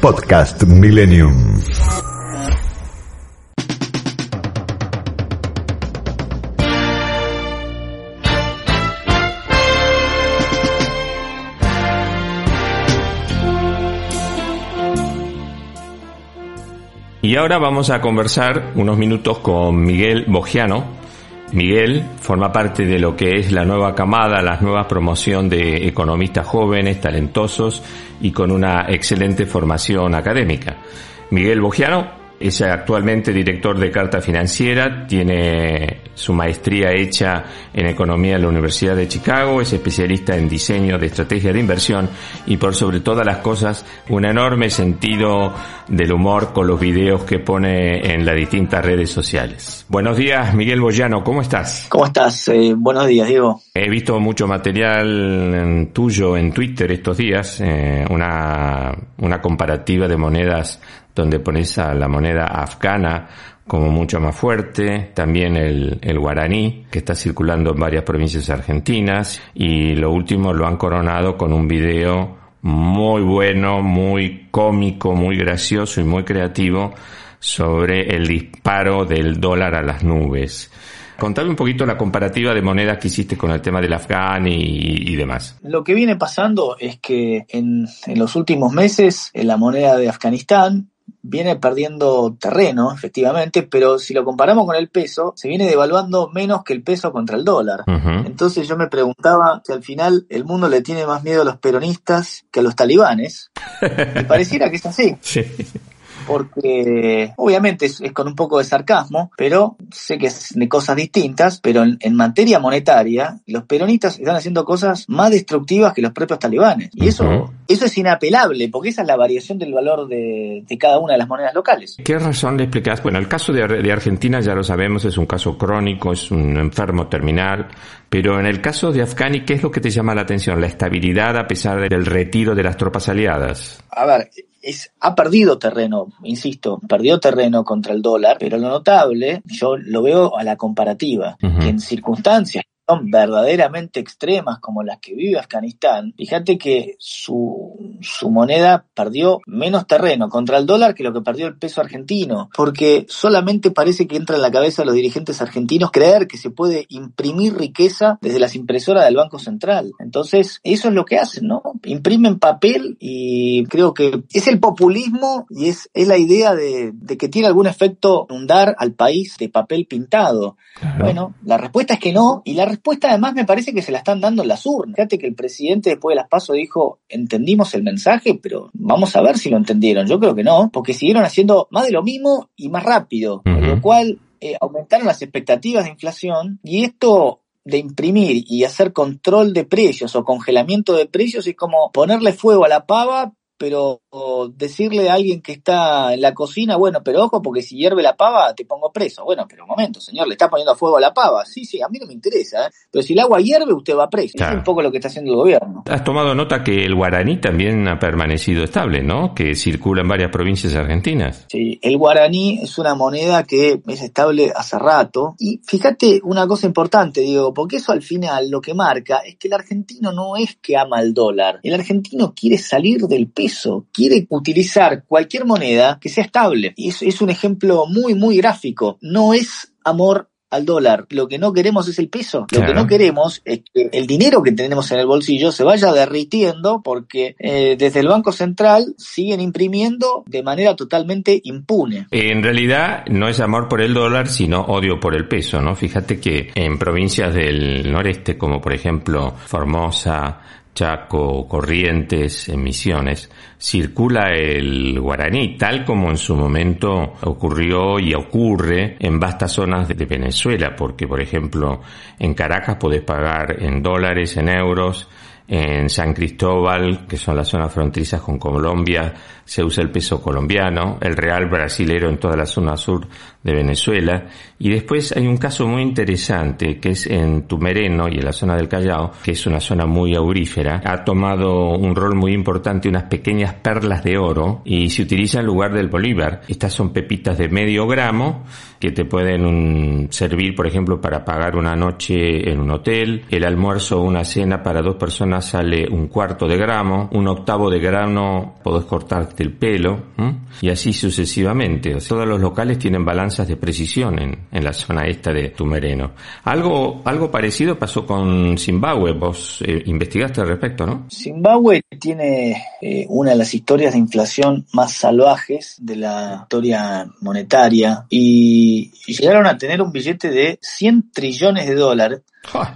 Podcast Millennium. Y ahora vamos a conversar unos minutos con Miguel Bogiano. Miguel forma parte de lo que es la nueva camada, la nueva promoción de economistas jóvenes, talentosos y con una excelente formación académica. Miguel Bogiano es actualmente director de Carta Financiera, tiene su maestría hecha en Economía en la Universidad de Chicago, es especialista en diseño de estrategia de inversión y por sobre todas las cosas un enorme sentido del humor con los videos que pone en las distintas redes sociales. Buenos días, Miguel Boyano, ¿cómo estás? ¿Cómo estás? Eh, buenos días, Diego. He visto mucho material tuyo en Twitter estos días, eh, una, una comparativa de monedas donde pones a la moneda afgana como mucho más fuerte, también el, guaraní, que está circulando en varias provincias argentinas, y lo último lo han coronado con un video muy bueno, muy cómico, muy gracioso y muy creativo sobre el disparo del dólar a las nubes. Contame un poquito la comparativa de monedas que hiciste con el tema del afgán y, demás. Lo que viene pasando es que en, en los últimos meses la moneda de Afganistán viene perdiendo terreno, efectivamente, pero si lo comparamos con el peso, se viene devaluando menos que el peso contra el dólar. Uh -huh. Entonces yo me preguntaba si al final el mundo le tiene más miedo a los peronistas que a los talibanes. y pareciera que es así. Sí porque obviamente es, es, con un poco de sarcasmo, pero sé que es de cosas distintas, pero en, en, materia monetaria, los peronistas están haciendo cosas más destructivas que los propios talibanes. Y eso, uh -huh. eso es inapelable, porque esa es la variación del valor de, de, cada una de las monedas locales. ¿Qué razón le explicas? Bueno, el caso de, de Argentina ya lo sabemos, es un caso crónico, es un enfermo terminal, pero en el caso de Afghani, ¿qué es lo que te llama la atención? La estabilidad a pesar del retiro de las tropas aliadas. A ver, es, ha perdido terreno, insisto, perdió terreno contra el dólar, pero lo notable, yo lo veo a la comparativa, uh -huh. que en circunstancias son verdaderamente extremas como las que vive Afganistán, fíjate que su, su moneda perdió menos terreno contra el dólar que lo que perdió el peso argentino, porque solamente parece que entra en la cabeza de los dirigentes argentinos creer que se puede imprimir riqueza desde las impresoras del Banco Central. Entonces, eso es lo que hacen, ¿no? Imprimen papel y creo que es el populismo y es, es la idea de, de que tiene algún efecto inundar al país de papel pintado. Claro. Bueno, la respuesta es que no, y la respuesta además me parece que se la están dando en las urnas. Fíjate que el presidente después de las pasos dijo, entendimos el mensaje, pero vamos a ver si lo entendieron. Yo creo que no, porque siguieron haciendo más de lo mismo y más rápido, uh -huh. lo cual eh, aumentaron las expectativas de inflación y esto de imprimir y hacer control de precios o congelamiento de precios es como ponerle fuego a la pava pero decirle a alguien que está en la cocina, bueno, pero ojo, porque si hierve la pava te pongo preso. Bueno, pero un momento, señor, le está poniendo fuego a la pava. Sí, sí, a mí no me interesa, ¿eh? pero si el agua hierve, usted va preso. Claro. Es un poco lo que está haciendo el gobierno. Has tomado nota que el guaraní también ha permanecido estable, ¿no? Que circula en varias provincias argentinas. Sí, el guaraní es una moneda que es estable hace rato. Y fíjate una cosa importante, digo, porque eso al final lo que marca es que el argentino no es que ama el dólar. El argentino quiere salir del peso eso, quiere utilizar cualquier moneda que sea estable. Y es, es un ejemplo muy, muy gráfico. No es amor al dólar. Lo que no queremos es el peso. Lo claro. que no queremos es que el dinero que tenemos en el bolsillo se vaya derritiendo porque eh, desde el Banco Central siguen imprimiendo de manera totalmente impune. En realidad no es amor por el dólar, sino odio por el peso, ¿no? Fíjate que en provincias del noreste, como por ejemplo Formosa, Chaco, Corrientes, en Misiones, circula el guaraní, tal como en su momento ocurrió y ocurre en vastas zonas de Venezuela, porque por ejemplo en Caracas podés pagar en dólares, en euros, En San Cristóbal, que son las zonas fronterizas con Colombia, se usa el peso colombiano, el real brasilero en toda la zona sur de Venezuela. Y después hay un caso muy interesante que es en Tumereno y en la zona del Callao, que es una zona muy aurífera. Ha tomado un rol muy importante unas pequeñas perlas de oro y se utiliza en lugar del bolívar. Estas son pepitas de medio gramo que te pueden servir, por ejemplo, para pagar una noche en un hotel. El almuerzo o una cena para dos personas sale un cuarto de gramo, un octavo de grano podés cortarte el pelo y así sucesivamente. todos los locales tienen balanzas de precisión en, en la zona esta de Tumereno. Algo, algo parecido pasó con Zimbabue. Vos eh, investigaste al respecto, ¿no? Zimbabue tiene eh, una de las historias de inflación más salvajes de la historia monetaria y llegaron a tener un billete de 100 trillones de dólares.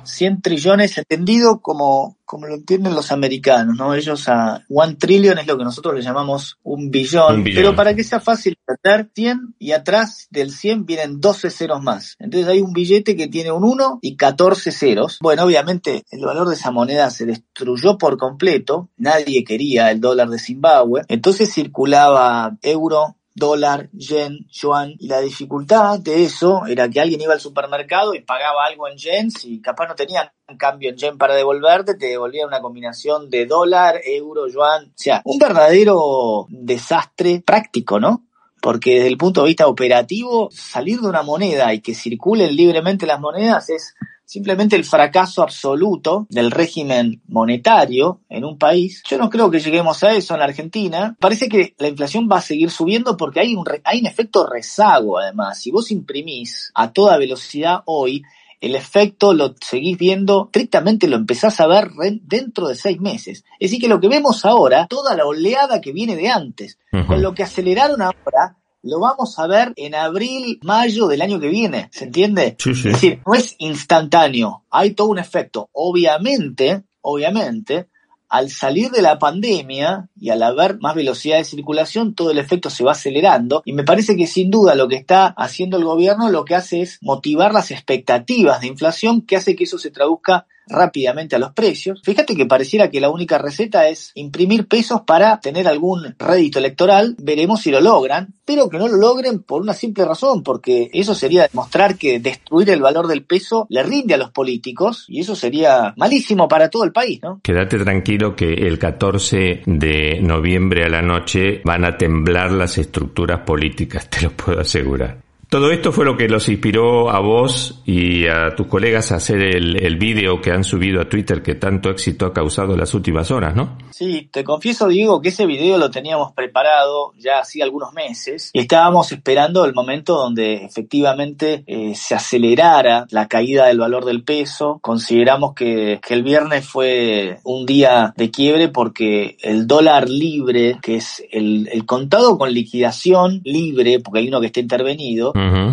100 trillones entendido como, como lo entienden los americanos, ¿no? Ellos a one trillion es lo que nosotros le llamamos un billón, pero para que sea fácil entender, 100 y atrás del 100 vienen 12 ceros más. Entonces hay un billete que tiene un 1 y 14 ceros. Bueno, obviamente el valor de esa moneda se destruyó por completo, nadie quería el dólar de Zimbabue, entonces circulaba euro, dólar, yen, yuan, y la dificultad de eso era que alguien iba al supermercado y pagaba algo en yens y capaz no tenía un cambio en yen para devolverte, te devolvía una combinación de dólar, euro, yuan, o sea, un verdadero desastre práctico, ¿no? Porque desde el punto de vista operativo, salir de una moneda y que circulen libremente las monedas es simplemente el fracaso absoluto del régimen monetario en un país. Yo no creo que lleguemos a eso en la Argentina. Parece que la inflación va a seguir subiendo porque hay un, hay un efecto rezago además. Si vos imprimís a toda velocidad hoy, el efecto lo seguís viendo, estrictamente lo empezás a ver dentro de seis meses. Es decir, que lo que vemos ahora, toda la oleada que viene de antes, con lo que aceleraron ahora, lo vamos a ver en abril, mayo del año que viene, ¿se entiende? Es decir, no es instantáneo, hay todo un efecto. Obviamente, obviamente, al salir de la pandemia y al haber más velocidad de circulación, todo el efecto se va acelerando y me parece que sin duda lo que está haciendo el gobierno lo que hace es motivar las expectativas de inflación que hace que eso se traduzca rápidamente a los precios. Fíjate que pareciera que la única receta es imprimir pesos para tener algún rédito electoral. Veremos si lo logran, pero que no lo logren por una simple razón, porque eso sería demostrar que destruir el valor del peso le rinde a los políticos y eso sería malísimo para todo el país, ¿no? Quédate tranquilo que el 14 de noviembre a la noche van a temblar las estructuras políticas, te lo puedo asegurar. Todo esto fue lo que los inspiró a vos y a tus colegas a hacer el, el vídeo que han subido a Twitter que tanto éxito ha causado en las últimas horas, ¿no? Sí, te confieso, Diego, que ese video lo teníamos preparado ya hacía algunos meses y estábamos esperando el momento donde efectivamente eh, se acelerara la caída del valor del peso. Consideramos que, el viernes fue un día de quiebre porque el dólar libre, que es el contado con liquidación libre, porque hay uno que está intervenido,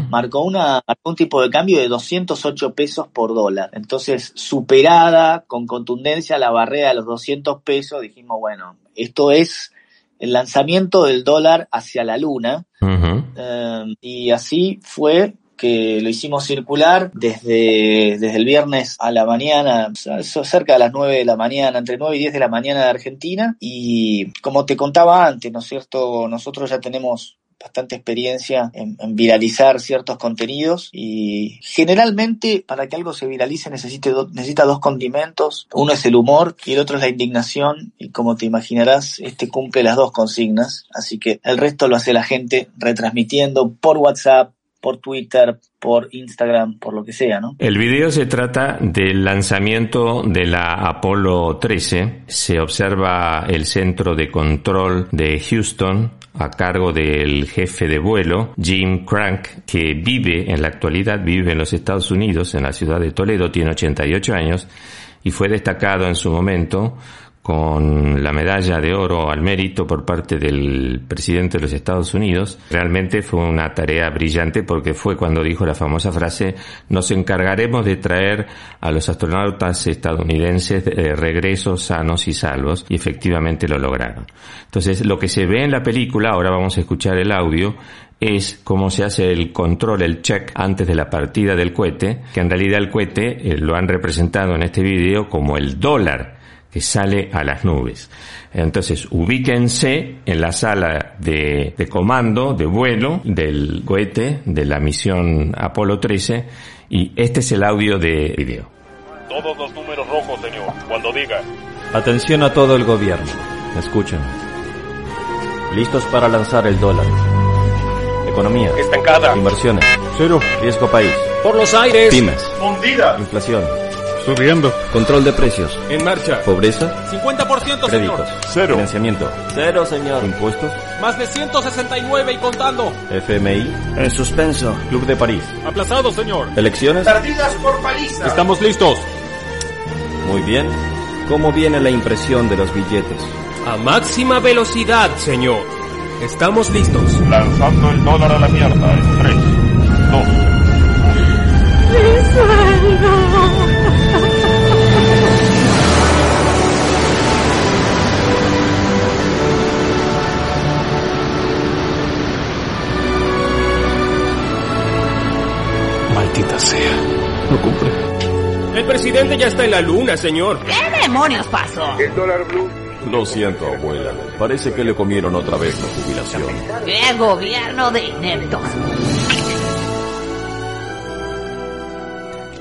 marcó, una, un tipo de cambio de 208 pesos por dólar. Entonces, superada con contundencia la barrera de los 200 pesos, dijimos, bueno, esto es el lanzamiento del dólar hacia la luna. Eh, y así fue que lo hicimos circular desde, desde el viernes a la mañana, cerca de las 9 de la mañana, entre 9 y 10 de la mañana de Argentina. Y como te contaba antes, ¿no es cierto? Nosotros ya tenemos bastante experiencia en, viralizar ciertos contenidos y generalmente para que algo se viralice necesite necesita dos condimentos. Uno es el humor y el otro es la indignación y como te imaginarás, este cumple las dos consignas. Así que el resto lo hace la gente retransmitiendo por WhatsApp, por Twitter, por Instagram, por lo que sea, ¿no? El video se trata del lanzamiento de la Apolo 13. Se observa el centro de control de Houston a cargo del jefe de vuelo, Jim Crank, que vive en la actualidad, vive en los Estados Unidos, en la ciudad de Toledo, tiene 88 años y fue destacado en su momento con la medalla de oro al mérito por parte del presidente de los Estados Unidos. Realmente fue una tarea brillante porque fue cuando dijo la famosa frase nos encargaremos de traer a los astronautas estadounidenses de regreso sanos y salvos y efectivamente lo lograron. Entonces lo que se ve en la película, ahora vamos a escuchar el audio, es cómo se hace el control, el check antes de la partida del cohete, que en realidad el cohete eh, lo han representado en este vídeo como el dólar que sale a las nubes. Entonces, ubíquense en la sala de, de comando, de vuelo del cohete de la misión Apolo 13 y este es el audio de video. Todos los números rojos, señor, cuando diga. Atención a todo el gobierno. Escuchen. Listos para lanzar el dólar. Economía. Estancada. Inversiones. Cero. Riesgo país. Por los aires. Pymes. Hundida. Inflación. Subiendo. Control de precios. En marcha. Pobreza. 50% Créditos. señor. Cero. Financiamiento. Cero señor. Impuestos. Más de 169 y contando. FMI. En suspenso. Club de París. Aplazado señor. Elecciones. Perdidas por paliza. Estamos listos. Muy bien. ¿Cómo viene la impresión de los billetes? A máxima velocidad, señor. Estamos listos. Lanzando el dólar a la mierda en 3, 2, sea. No cumple. El presidente ya está en la luna señor. ¿Qué demonios pasó? Lo siento, abuela. Parece que le comieron otra vez la jubilación. ¡Qué gobierno de ineptos!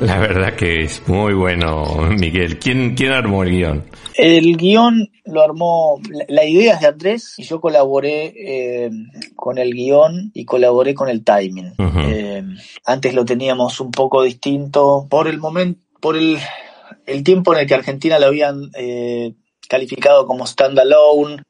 La verdad que es muy bueno, Miguel. ¿Quién, quién armó el guion? El guion lo armó, la, idea es de Andrés y yo colaboré eh, con el guion y colaboré con el timing. Eh, antes lo teníamos un poco distinto por el momento, por el, el tiempo en el que Argentina lo habían eh, calificado como standalone.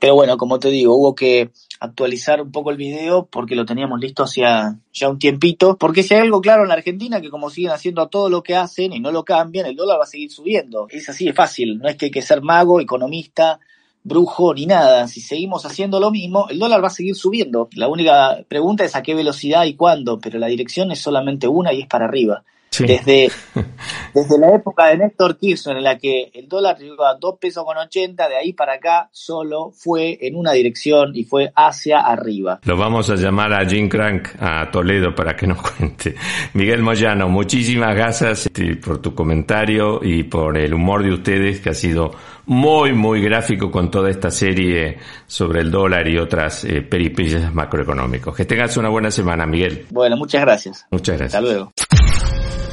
Pero bueno, como te digo, hubo que actualizar un poco el video porque lo teníamos listo hacía ya un tiempito. Porque si hay algo claro en la Argentina, que como siguen haciendo todo lo que hacen y no lo cambian, el dólar va a seguir subiendo. Es así de fácil, no es que hay que ser mago, economista, brujo ni nada. Si seguimos haciendo lo mismo, el dólar va a seguir subiendo. La única pregunta es a qué velocidad y cuándo, pero la dirección es solamente una y es para arriba. Sí. Desde, desde la época de Néstor Kirchner, en la que el dólar llegó a 2 pesos con 80, de ahí para acá solo fue en una dirección y fue hacia arriba. Lo vamos a llamar a Jim Crank a Toledo para que nos cuente. Miguel Moyano, muchísimas gracias este, por tu comentario y por el humor de ustedes que ha sido muy, muy gráfico con toda esta serie sobre el dólar y otras eh, peripecias macroeconómicos. Que tengas una buena semana, Miguel. Bueno, muchas gracias. Muchas gracias. Hasta luego.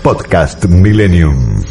Podcast Millennium.